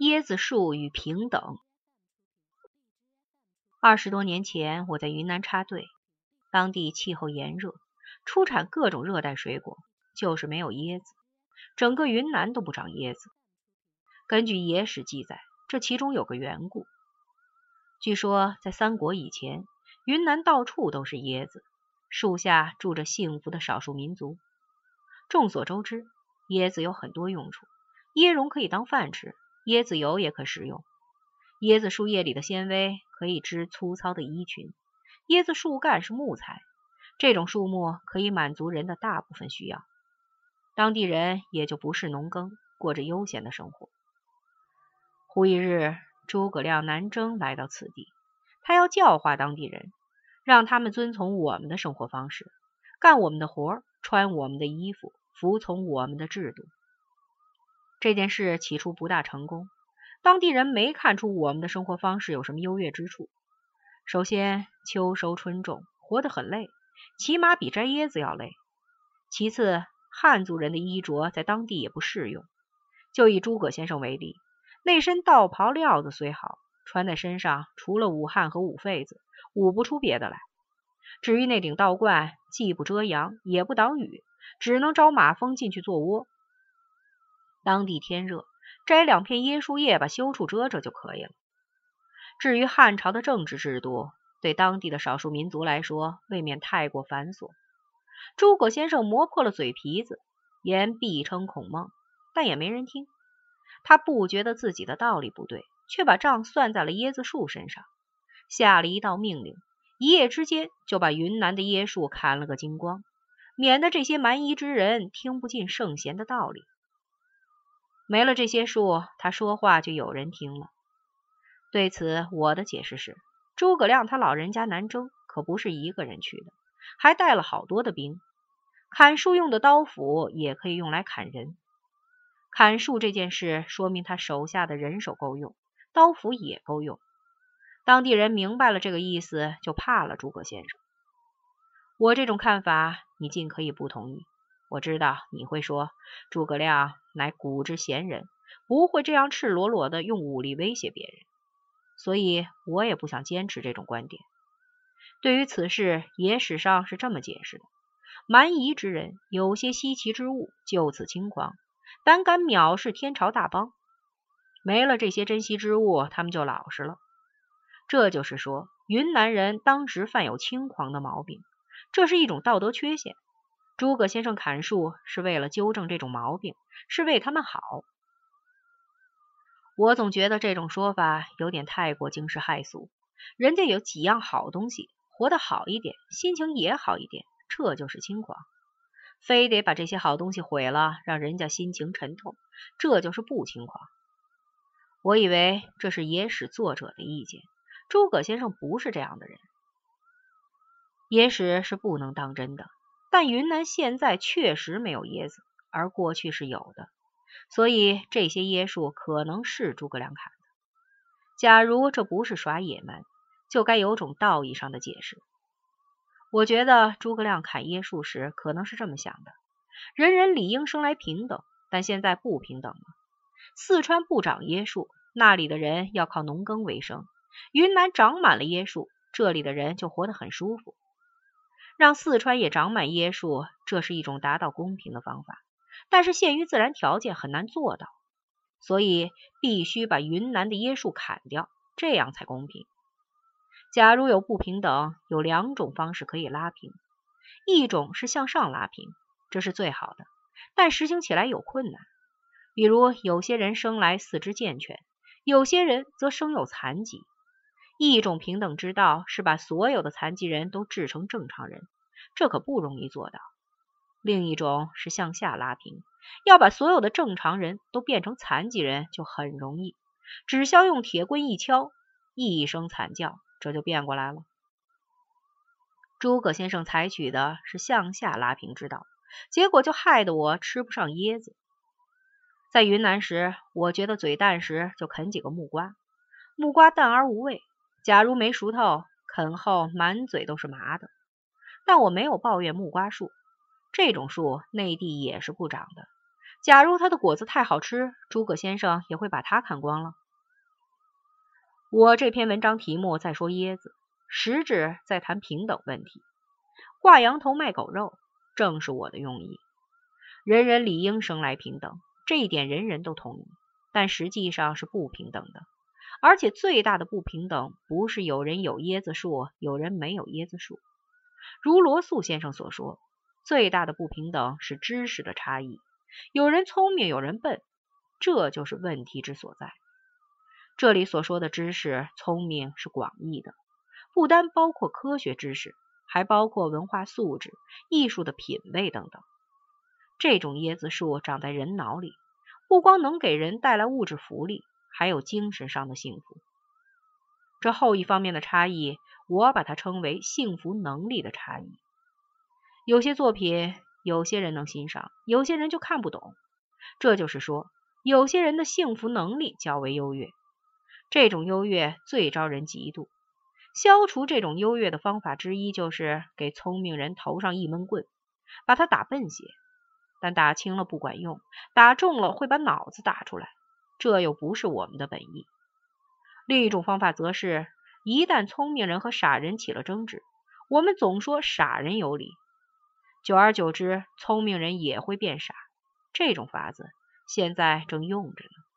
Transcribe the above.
椰子树与平等。二十多年前，我在云南插队，当地气候炎热，出产各种热带水果，就是没有椰子，整个云南都不长椰子。根据野史记载，这其中有个缘故。据说在三国以前，云南到处都是椰子，树下住着幸福的少数民族。众所周知，椰子有很多用处，椰蓉可以当饭吃。椰子油也可食用，椰子树叶里的纤维可以织粗糙的衣裙，椰子树干是木材，这种树木可以满足人的大部分需要，当地人也就不是农耕，过着悠闲的生活。忽一日，诸葛亮南征来到此地，他要教化当地人，让他们遵从我们的生活方式，干我们的活，穿我们的衣服，服从我们的制度。这件事起初不大成功，当地人没看出我们的生活方式有什么优越之处。首先，秋收春种，活得很累，起码比摘椰子要累。其次，汉族人的衣着在当地也不适用。就以诸葛先生为例，那身道袍料子虽好，穿在身上除了捂汗和捂痱子，捂不出别的来。至于那顶道冠，既不遮阳，也不挡雨，只能招马蜂进去做窝。当地天热，摘两片椰树叶把羞处遮遮就可以了。至于汉朝的政治制度，对当地的少数民族来说，未免太过繁琐。诸葛先生磨破了嘴皮子，言必称孔孟，但也没人听。他不觉得自己的道理不对，却把账算在了椰子树身上，下了一道命令：一夜之间就把云南的椰树砍了个精光，免得这些蛮夷之人听不进圣贤的道理。没了这些树，他说话就有人听了。对此，我的解释是：诸葛亮他老人家南征可不是一个人去的，还带了好多的兵。砍树用的刀斧也可以用来砍人。砍树这件事，说明他手下的人手够用，刀斧也够用。当地人明白了这个意思，就怕了诸葛先生。我这种看法，你尽可以不同意。我知道你会说，诸葛亮乃古之贤人，不会这样赤裸裸的用武力威胁别人，所以我也不想坚持这种观点。对于此事，野史上是这么解释的：蛮夷之人有些稀奇之物，就此轻狂，胆敢藐视天朝大邦。没了这些珍稀之物，他们就老实了。这就是说，云南人当时犯有轻狂的毛病，这是一种道德缺陷。诸葛先生砍树是为了纠正这种毛病，是为他们好。我总觉得这种说法有点太过惊世骇俗。人家有几样好东西，活得好一点，心情也好一点，这就是轻狂。非得把这些好东西毁了，让人家心情沉痛，这就是不轻狂。我以为这是野史作者的意见，诸葛先生不是这样的人。野史是不能当真的。但云南现在确实没有椰子，而过去是有的，所以这些椰树可能是诸葛亮砍的。假如这不是耍野蛮，就该有种道义上的解释。我觉得诸葛亮砍椰树时可能是这么想的：人人理应生来平等，但现在不平等了。四川不长椰树，那里的人要靠农耕为生；云南长满了椰树，这里的人就活得很舒服。让四川也长满椰树，这是一种达到公平的方法，但是限于自然条件很难做到，所以必须把云南的椰树砍掉，这样才公平。假如有不平等，有两种方式可以拉平，一种是向上拉平，这是最好的，但实行起来有困难。比如有些人生来四肢健全，有些人则生有残疾。一种平等之道是把所有的残疾人都治成正常人，这可不容易做到。另一种是向下拉平，要把所有的正常人都变成残疾人就很容易，只需要用铁棍一敲，一声惨叫，这就变过来了。诸葛先生采取的是向下拉平之道，结果就害得我吃不上椰子。在云南时，我觉得嘴淡时就啃几个木瓜，木瓜淡而无味。假如没熟透，啃后满嘴都是麻的。但我没有抱怨木瓜树，这种树内地也是不长的。假如它的果子太好吃，诸葛先生也会把它砍光了。我这篇文章题目在说椰子，实质在谈平等问题。挂羊头卖狗肉，正是我的用意。人人理应生来平等，这一点人人都同意，但实际上是不平等的。而且最大的不平等，不是有人有椰子树，有人没有椰子树。如罗素先生所说，最大的不平等是知识的差异，有人聪明，有人笨，这就是问题之所在。这里所说的知识、聪明是广义的，不单包括科学知识，还包括文化素质、艺术的品味等等。这种椰子树长在人脑里，不光能给人带来物质福利。还有精神上的幸福，这后一方面的差异，我把它称为幸福能力的差异。有些作品，有些人能欣赏，有些人就看不懂。这就是说，有些人的幸福能力较为优越，这种优越最招人嫉妒。消除这种优越的方法之一，就是给聪明人头上一闷棍，把他打笨些。但打轻了不管用，打重了会把脑子打出来。这又不是我们的本意。另一种方法则是，一旦聪明人和傻人起了争执，我们总说傻人有理，久而久之，聪明人也会变傻。这种法子现在正用着呢。